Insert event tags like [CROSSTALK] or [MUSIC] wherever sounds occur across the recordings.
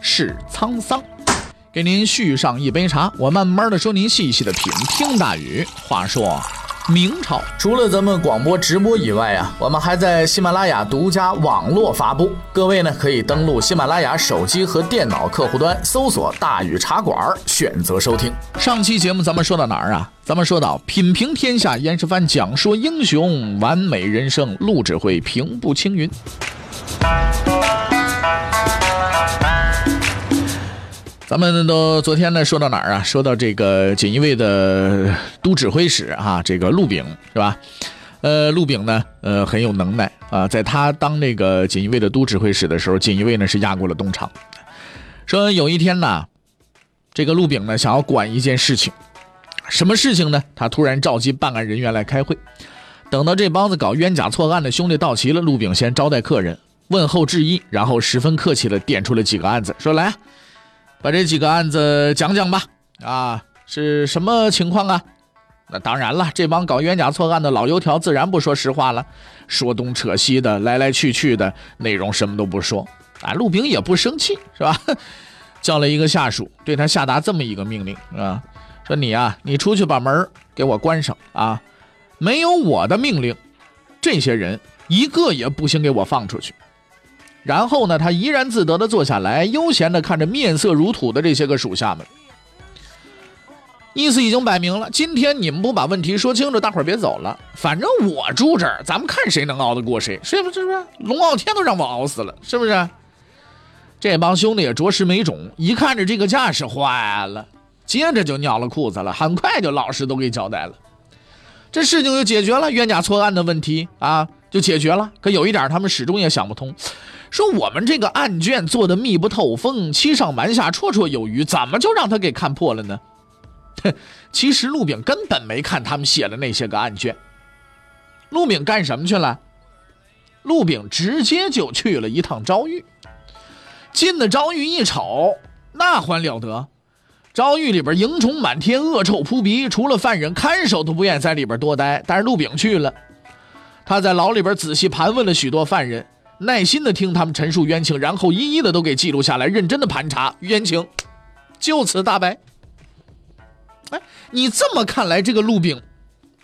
是沧桑。给您续上一杯茶，我慢慢的说，您细细的品。听大宇话说。明朝除了咱们广播直播以外啊，我们还在喜马拉雅独家网络发布。各位呢，可以登录喜马拉雅手机和电脑客户端，搜索“大禹茶馆”，选择收听。上期节目咱们说到哪儿啊？咱们说到品评天下，严世蕃讲说英雄，完美人生，陆指挥平步青云。咱们都昨天呢说到哪儿啊？说到这个锦衣卫的都指挥使啊，这个陆炳是吧？呃，陆炳呢，呃，很有能耐啊。在他当那个锦衣卫的都指挥使的时候，锦衣卫呢是压过了东厂。说有一天呢，这个陆炳呢想要管一件事情，什么事情呢？他突然召集办案人员来开会。等到这帮子搞冤假错案的兄弟到齐了，陆炳先招待客人，问候致意，然后十分客气的点出了几个案子，说来。把这几个案子讲讲吧，啊，是什么情况啊？那当然了，这帮搞冤假错案的老油条自然不说实话了，说东扯西的，来来去去的内容什么都不说。啊，陆平也不生气，是吧？[LAUGHS] 叫了一个下属，对他下达这么一个命令，啊，说你啊，你出去把门给我关上啊，没有我的命令，这些人一个也不行给我放出去。然后呢，他怡然自得地坐下来，悠闲地看着面色如土的这些个属下们，意思已经摆明了：今天你们不把问题说清楚，大伙儿别走了。反正我住这儿，咱们看谁能熬得过谁，是不是？龙傲天都让我熬死了，是不是？这帮兄弟也着实没种，一看着这个架势，坏了，接着就尿了裤子了，很快就老实都给交代了，这事情就解决了，冤假错案的问题啊，就解决了。可有一点，他们始终也想不通。说我们这个案卷做的密不透风，欺上瞒下，绰绰有余，怎么就让他给看破了呢？哼，[LAUGHS] 其实陆炳根本没看他们写的那些个案卷。陆炳干什么去了？陆炳直接就去了一趟昭狱。进了昭狱一瞅，那还了得！昭狱里边蝇虫满天，恶臭扑鼻，除了犯人，看守都不愿意在里边多待。但是陆炳去了，他在牢里边仔细盘问了许多犯人。耐心的听他们陈述冤情，然后一一的都给记录下来，认真的盘查冤情，就此大白。哎，你这么看来，这个陆炳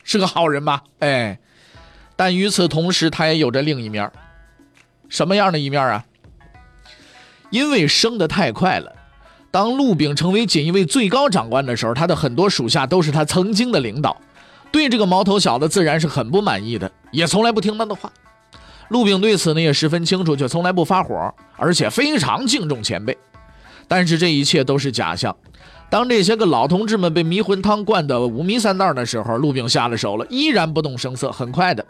是个好人吧？哎，但与此同时，他也有着另一面。什么样的一面啊？因为升得太快了，当陆炳成为锦衣卫最高长官的时候，他的很多属下都是他曾经的领导，对这个毛头小子自然是很不满意的，也从来不听他的话。陆炳对此呢也十分清楚，却从来不发火，而且非常敬重前辈。但是这一切都是假象。当这些个老同志们被迷魂汤灌得五迷三道的时候，陆炳下了手了，依然不动声色。很快的，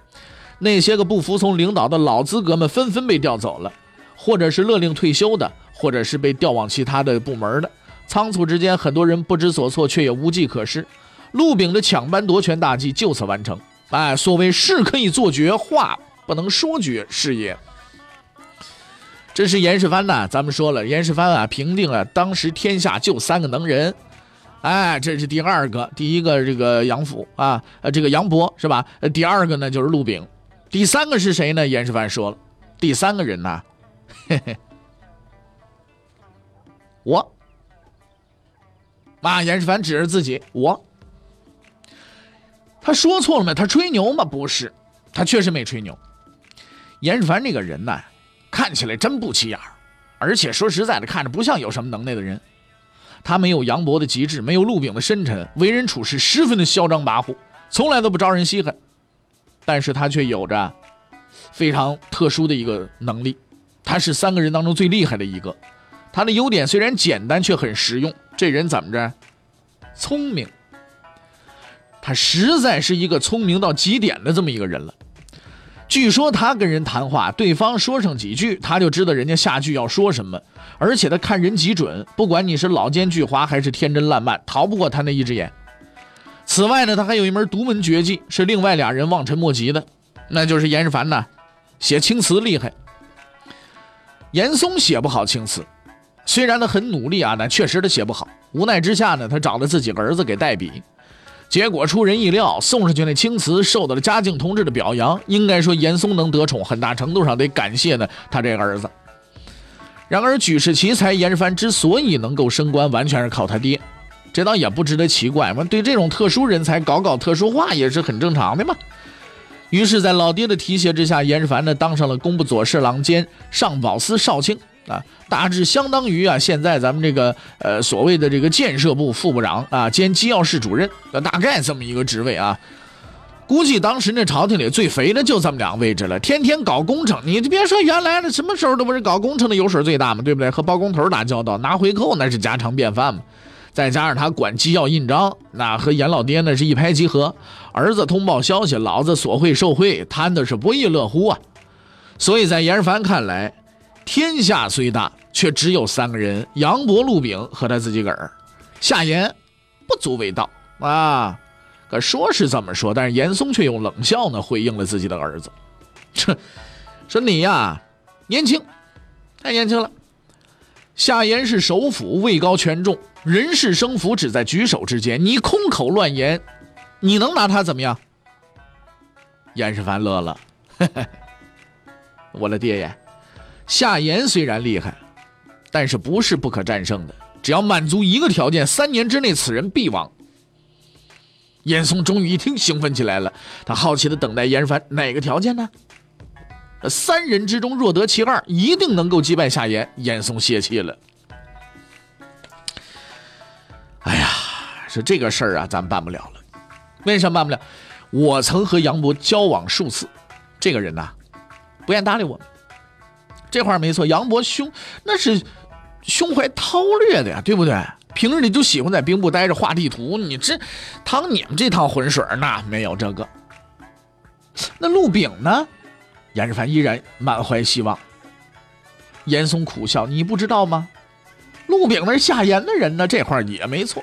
那些个不服从领导的老资格们纷纷被调走了，或者是勒令退休的，或者是被调往其他的部门的。仓促之间，很多人不知所措，却也无计可施。陆炳的抢班夺权大计就此完成。哎，所谓事可以做绝，话。不能说绝是也。这是严世蕃呐，咱们说了，严世蕃啊，平定了当时天下就三个能人，哎，这是第二个，第一个这个杨府啊，呃，这个杨博是吧？第二个呢就是陆炳，第三个是谁呢？严世蕃说了，第三个人呢，嘿嘿，我。啊，严世蕃指着自己，我。他说错了吗？他吹牛吗？不是，他确实没吹牛。严世蕃这个人呢，看起来真不起眼，而且说实在的，看着不像有什么能耐的人。他没有杨博的机智，没有陆炳的深沉，为人处事十分的嚣张跋扈，从来都不招人稀罕。但是他却有着非常特殊的一个能力，他是三个人当中最厉害的一个。他的优点虽然简单，却很实用。这人怎么着？聪明。他实在是一个聪明到极点的这么一个人了。据说他跟人谈话，对方说上几句，他就知道人家下句要说什么，而且他看人极准，不管你是老奸巨猾还是天真烂漫，逃不过他那一只眼。此外呢，他还有一门独门绝技，是另外俩人望尘莫及的，那就是严世蕃呐，写青词厉害。严嵩写不好青词，虽然他很努力啊，但确实他写不好。无奈之下呢，他找了自己儿子给代笔。结果出人意料，送上去那青瓷受到了嘉靖同志的表扬。应该说，严嵩能得宠，很大程度上得感谢呢他这个儿子。然而，举世奇才严世蕃之所以能够升官，完全是靠他爹，这倒也不值得奇怪嘛。对这种特殊人才搞搞特殊化也是很正常的嘛。于是，在老爹的提携之下，严世蕃呢当上了工部左侍郎兼上保司少卿。啊，大致相当于啊，现在咱们这个呃所谓的这个建设部副部长啊，兼机要室主任，大概这么一个职位啊。估计当时那朝廷里最肥的就这么两个位置了，天天搞工程。你别说原来的什么时候都不是搞工程的油水最大嘛，对不对？和包工头打交道，拿回扣那是家常便饭嘛。再加上他管机要印章，那和严老爹那是一拍即合。儿子通报消息，老子索贿受贿，贪的是不亦乐乎啊。所以在严世蕃看来。天下虽大，却只有三个人：杨博、陆炳和他自己个儿。夏言不足为道啊！可说是这么说，但是严嵩却用冷笑呢回应了自己的儿子：“这说你呀，年轻，太年轻了。夏言是首辅，位高权重，人事生福只在举手之间。你空口乱言，你能拿他怎么样？”严世蕃乐了：“嘿 [LAUGHS] 嘿我的爹爷。”夏言虽然厉害，但是不是不可战胜的。只要满足一个条件，三年之内此人必亡。严嵩终于一听，兴奋起来了。他好奇的等待严凡哪个条件呢？三人之中若得其二，一定能够击败夏言。严嵩泄气了。哎呀，说这个事儿啊，咱办不了了。为什么办不了？我曾和杨博交往数次，这个人呐，不愿搭理我们。这话没错，杨博胸那是胸怀韬略的呀，对不对？平日里就喜欢在兵部待着画地图。你这趟你们这趟浑水，那没有这个。那陆炳呢？严世蕃依然满怀希望。严嵩苦笑：“你不知道吗？陆炳那是夏言的人呢。”这话也没错。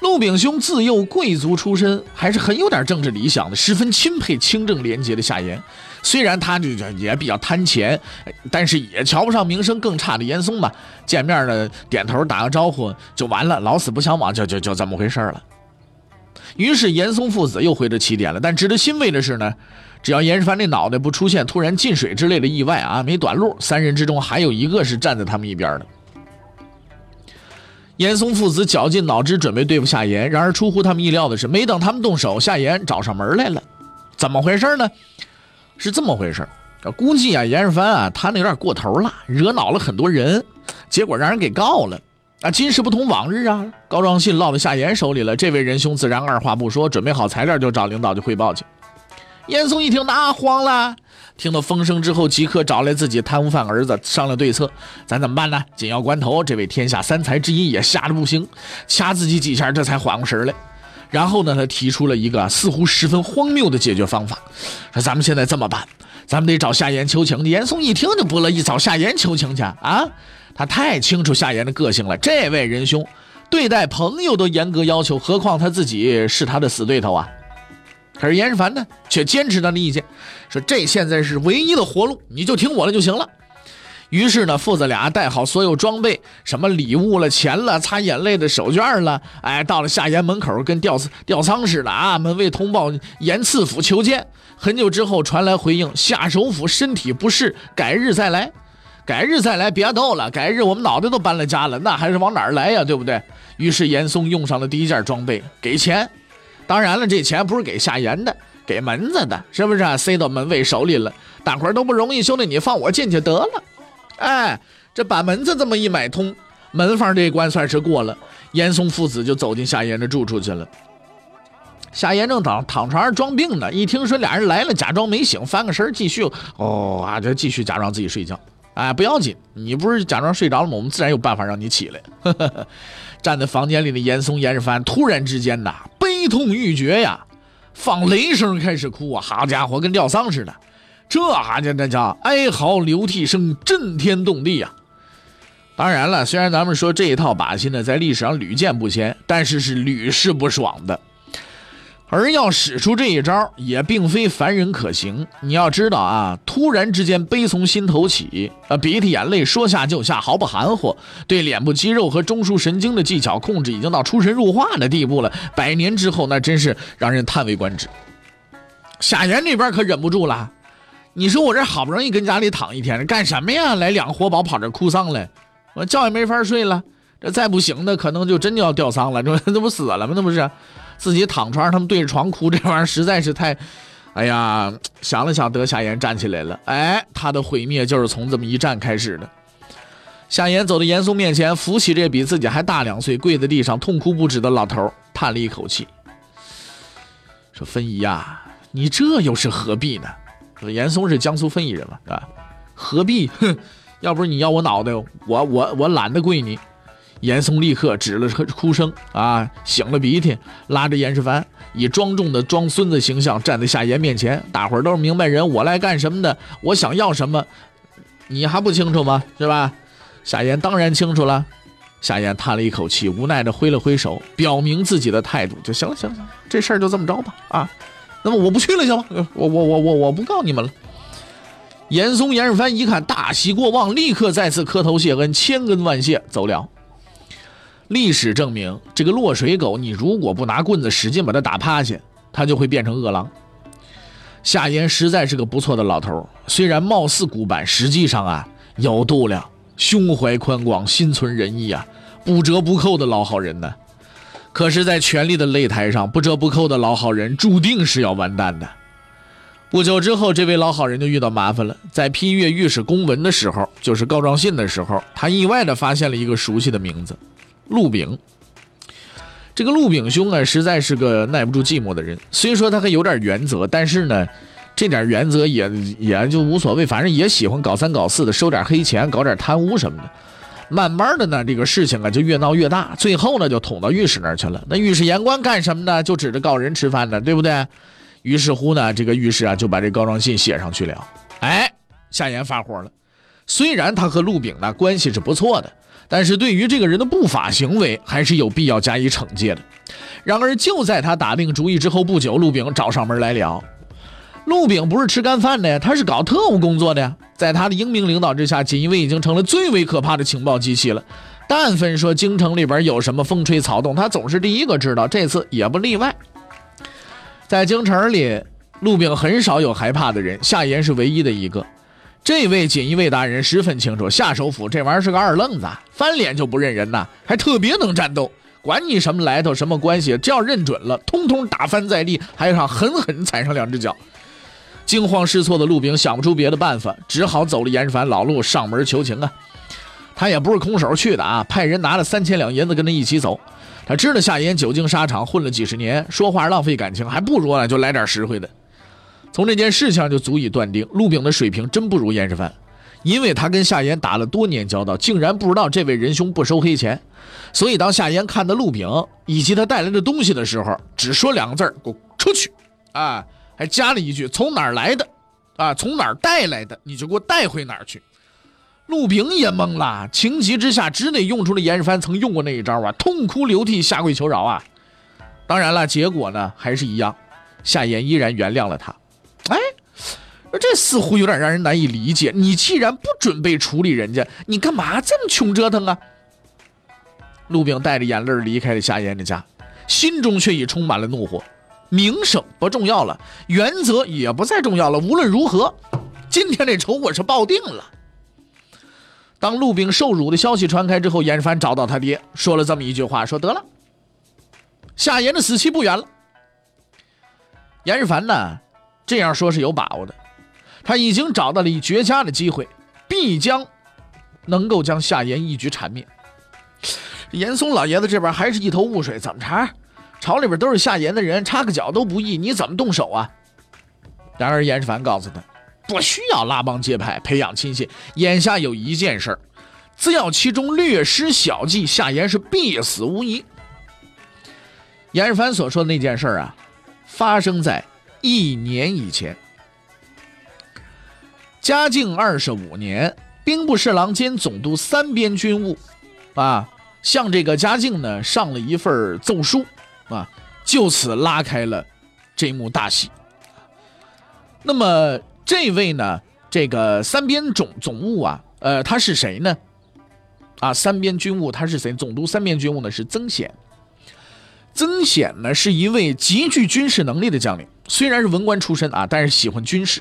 陆炳兄自幼贵族出身，还是很有点政治理想的，十分钦佩清正廉洁的夏言。虽然他这也比较贪钱，但是也瞧不上名声更差的严嵩吧。见面呢，点头打个招呼就完了，老死不相往，就就就这么回事了。于是严嵩父子又回到起点了。但值得欣慰的是呢，只要严世蕃那脑袋不出现突然进水之类的意外啊，没短路，三人之中还有一个是站在他们一边的。严嵩父子绞尽脑汁准备对付夏言，然而出乎他们意料的是，没等他们动手，夏言找上门来了。怎么回事呢？是这么回事估计啊，严世蕃啊，他那有点过头了，惹恼了很多人，结果让人给告了。啊，今时不同往日啊，告状信落到夏言手里了。这位仁兄自然二话不说，准备好材料就找领导去汇报去。严嵩一听，那慌了，听到风声之后，即刻找来自己贪污犯儿子商量对策。咱怎么办呢？紧要关头，这位天下三才之一也吓得不行，掐自己几下，这才缓过神来。然后呢，他提出了一个似乎十分荒谬的解决方法，说：“咱们现在这么办，咱们得找夏言求情。”严嵩一听就不乐意，找夏言求情去啊！他太清楚夏言的个性了，这位仁兄对待朋友都严格要求，何况他自己是他的死对头啊！可是严世蕃呢，却坚持他的意见，说：“这现在是唯一的活路，你就听我的就行了。”于是呢，父子俩带好所有装备，什么礼物了、钱了、擦眼泪的手绢了，哎，到了夏言门口，跟吊吊丧似的啊！门卫通报严赐府求见。很久之后传来回应：夏首府身体不适，改日再来。改日再来，别逗了，改日我们脑袋都搬了家了，那还是往哪儿来呀？对不对？于是严嵩用上了第一件装备，给钱。当然了，这钱不是给夏言的，给门子的，是不是？塞到门卫手里了。大伙都不容易，兄弟，你放我进去得了。哎，这把门子这么一买通，门房这一关算是过了。严嵩父子就走进夏言的住处去了。夏言正躺躺床上装病呢，一听说俩人来了，假装没醒，翻个身继续哦啊，就继续假装自己睡觉。哎，不要紧，你不是假装睡着了吗？我们自然有办法让你起来。呵 [LAUGHS] 呵站在房间里的严嵩、严世蕃突然之间呐，悲痛欲绝呀，放雷声开始哭啊！好家伙，跟吊丧似的。这哈家那叫哀嚎流涕声，震天动地呀！当然了，虽然咱们说这一套把戏呢，在历史上屡见不鲜，但是是屡试不爽的。而要使出这一招，也并非凡人可行。你要知道啊，突然之间悲从心头起，啊，鼻涕眼泪说下就下，毫不含糊，对脸部肌肉和中枢神经的技巧控制已经到出神入化的地步了。百年之后，那真是让人叹为观止。夏言那边可忍不住了，你说我这好不容易跟家里躺一天，干什么呀？来两个活宝跑这哭丧来，我觉也没法睡了。这再不行的，可能就真就要吊丧了。这这 [LAUGHS] 不死了吗？那不是。自己躺床上，他们对着床哭，这玩意儿实在是太……哎呀，想了想，得夏言站起来了。哎，他的毁灭就是从这么一站开始的。夏言走到严嵩面前，扶起这比自己还大两岁、跪在地上痛哭不止的老头，叹了一口气，说：“芬姨呀，你这又是何必呢？”说严嵩是江苏分宜人嘛，对吧，何必？哼，要不是你要我脑袋，我我我懒得跪你。严嵩立刻止了哭声啊，擤了鼻涕，拉着严世蕃以庄重的装孙子形象站在夏言面前。大伙儿都是明白人，我来干什么的？我想要什么？你还不清楚吗？是吧？夏言当然清楚了。夏言叹了一口气，无奈的挥了挥手，表明自己的态度就。行了行了，这事儿就这么着吧。啊，那么我不去了，行吗？我我我我我不告你们了。严嵩、严世蕃一看大喜过望，立刻再次磕头谢恩，千恩万谢，走了。历史证明，这个落水狗，你如果不拿棍子使劲把它打趴下，它就会变成饿狼。夏言实在是个不错的老头，虽然貌似古板，实际上啊有度量，胸怀宽广，心存仁义啊，不折不扣的老好人呢。可是，在权力的擂台上，不折不扣的老好人注定是要完蛋的。不久之后，这位老好人就遇到麻烦了。在批阅御史公文的时候，就是告状信的时候，他意外的发现了一个熟悉的名字。陆炳，这个陆炳兄啊，实在是个耐不住寂寞的人。虽说他还有点原则，但是呢，这点原则也也就无所谓，反正也喜欢搞三搞四的，收点黑钱，搞点贪污什么的。慢慢的呢，这个事情啊就越闹越大，最后呢就捅到御史那儿去了。那御史言官干什么呢？就指着告人吃饭的，对不对？于是乎呢，这个御史啊就把这告状信写上去了。哎，夏言发火了。虽然他和陆炳呢关系是不错的。但是对于这个人的不法行为，还是有必要加以惩戒的。然而，就在他打定主意之后不久，陆炳找上门来了。陆炳不是吃干饭的呀，他是搞特务工作的呀。在他的英明领导之下，锦衣卫已经成了最为可怕的情报机器了。但凡说京城里边有什么风吹草动，他总是第一个知道。这次也不例外。在京城里，陆炳很少有害怕的人，夏言是唯一的一个。这位锦衣卫大人十分清楚，夏首府这玩意儿是个二愣子，翻脸就不认人呐，还特别能战斗。管你什么来头、什么关系，只要认准了，通通打翻在地，还要狠狠踩上两只脚。惊慌失措的陆炳想不出别的办法，只好走了严世蕃老路，上门求情啊。他也不是空手去的啊，派人拿了三千两银子跟他一起走。他知道夏言久经沙场，混了几十年，说话浪费感情，还不如啊就来点实惠的。从这件事情就足以断定，陆炳的水平真不如严世蕃，因为他跟夏言打了多年交道，竟然不知道这位仁兄不收黑钱。所以当夏言看到陆炳以及他带来的东西的时候，只说两个字给我出去！”啊，还加了一句：“从哪儿来的？啊，从哪儿带来的？你就给我带回哪儿去。”陆炳也懵了，情急之下只得用出了严世蕃曾用过那一招啊，痛哭流涕，下跪求饶啊。当然了，结果呢还是一样，夏言依然原谅了他。哎，这似乎有点让人难以理解。你既然不准备处理人家，你干嘛这么穷折腾啊？陆炳带着眼泪离开了夏言的家，心中却已充满了怒火。名声不重要了，原则也不再重要了。无论如何，今天这仇我是报定了。当陆炳受辱的消息传开之后，严世蕃找到他爹，说了这么一句话：说得了，夏言的死期不远了。严世蕃呢？这样说是有把握的，他已经找到了一绝佳的机会，必将能够将夏言一举铲灭。严嵩老爷子这边还是一头雾水，怎么查？朝里边都是夏言的人，插个脚都不易，你怎么动手啊？然而严世蕃告诉他，不需要拉帮结派，培养亲信，眼下有一件事儿只要其中略施小计，夏言是必死无疑。严世蕃所说的那件事啊，发生在。一年以前，嘉靖二十五年，兵部侍郎兼总督三边军务，啊，向这个嘉靖呢上了一份奏书，啊，就此拉开了这幕大戏。那么这位呢，这个三边总总务啊，呃，他是谁呢？啊，三边军务他是谁？总督三边军务呢是曾显。曾显呢是一位极具军事能力的将领，虽然是文官出身啊，但是喜欢军事。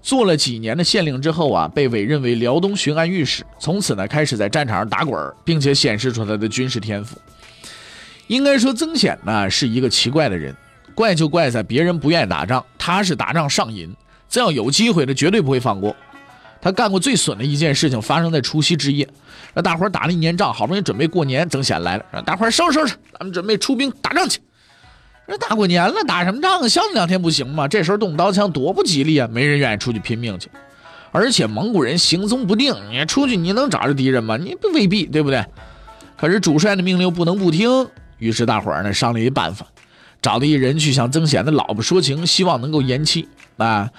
做了几年的县令之后啊，被委任为辽东巡按御史，从此呢开始在战场上打滚并且显示出他的军事天赋。应该说，曾显呢是一个奇怪的人，怪就怪在别人不愿意打仗，他是打仗上瘾，只要有机会，他绝对不会放过。他干过最损的一件事情，发生在除夕之夜。让大伙打了一年仗，好不容易准备过年，曾显来了，让大伙收拾收拾，咱们准备出兵打仗去。这大过年了，打什么仗啊？消停两天不行吗？这时候动刀枪多不吉利啊！没人愿意出去拼命去，而且蒙古人行踪不定，你出去你能找着敌人吗？你不未必，对不对？可是主帅的命令不能不听，于是大伙儿呢商量一办法，找了一人去向曾显的老婆说情，希望能够延期啊。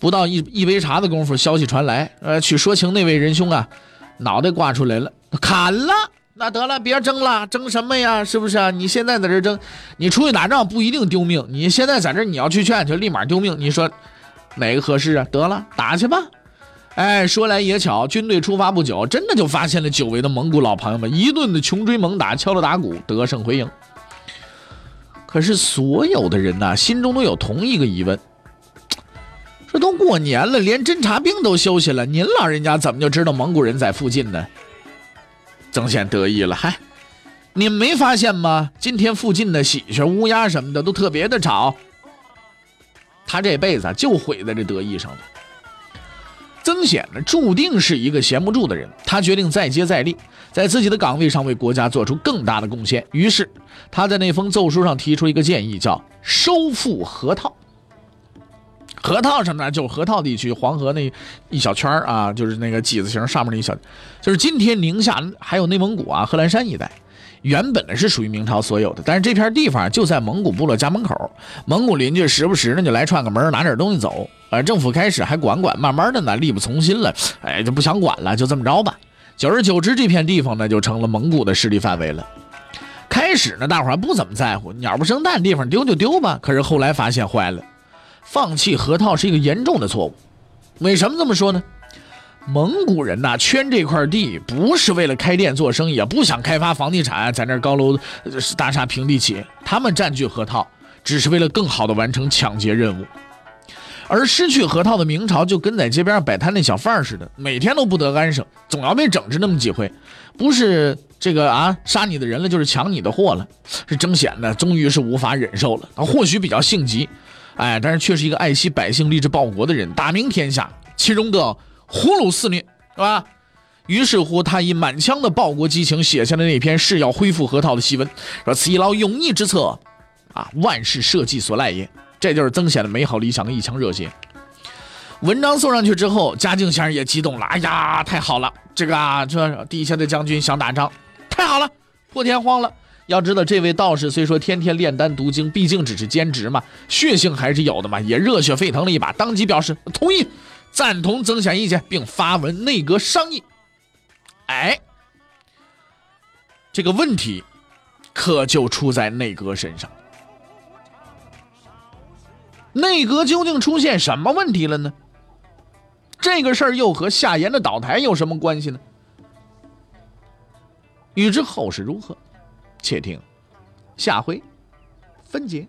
不到一一杯茶的功夫，消息传来，呃，去说情那位仁兄啊，脑袋挂出来了，砍了。那得了，别争了，争什么呀？是不是啊？你现在在这争，你出去打仗不一定丢命，你现在在这你要去劝，就立马丢命。你说哪个合适啊？得了，打去吧。哎，说来也巧，军队出发不久，真的就发现了久违的蒙古老朋友们，一顿的穷追猛打，敲锣打鼓，得胜回营。可是所有的人呐，心中都有同一个疑问：这都过年了，连侦察兵都休息了，您老人家怎么就知道蒙古人在附近呢？曾宪得意了，嗨，你们没发现吗？今天附近的喜鹊、乌鸦什么的都特别的吵。他这辈子就毁在这得意上了。曾显呢，注定是一个闲不住的人。他决定再接再厉，在自己的岗位上为国家做出更大的贡献。于是，他在那封奏书上提出一个建议，叫收复河套。河套什么呢？就是河套地区，黄河那一小圈啊，就是那个几字形上面那一小，就是今天宁夏还有内蒙古啊、贺兰山一带，原本呢是属于明朝所有的，但是这片地方就在蒙古部落家门口，蒙古邻居时不时呢就来串个门，拿点东西走。呃，政府开始还管管，慢慢的呢力不从心了，哎，就不想管了，就这么着吧。久而久之，这片地方呢就成了蒙古的势力范围了。开始呢，大伙还不怎么在乎，鸟不生蛋，地方丢就丢吧。可是后来发现坏了。放弃河套是一个严重的错误，为什么这么说呢？蒙古人呐，圈这块地不是为了开店做生意，也不想开发房地产，在那高楼大厦平地起。他们占据河套，只是为了更好的完成抢劫任务。而失去河套的明朝，就跟在街边上摆摊那小贩似的，每天都不得安生，总要被整治那么几回。不是这个啊，杀你的人了，就是抢你的货了。是争显的，终于是无法忍受了。他或许比较性急。哎，但是却是一个爱惜百姓、立志报国的人，大明天下，其中的胡虏肆虐，是吧？于是乎，他以满腔的报国激情写下了那篇誓要恢复河套的檄文，说：“此一劳永逸之策，啊，万事社稷所赖也。”这就是曾显的美好理想的一腔热血。文章送上去之后，嘉靖先生也激动了，哎呀，太好了，这个啊，这地下的将军想打仗，太好了，破天荒了。要知道，这位道士虽说天天炼丹读经，毕竟只是兼职嘛，血性还是有的嘛，也热血沸腾了一把，当即表示同意，赞同曾显意见，并发文内阁商议。哎，这个问题可就出在内阁身上。内阁究竟出现什么问题了呢？这个事儿又和夏言的倒台有什么关系呢？欲知后事如何？且听下回分解。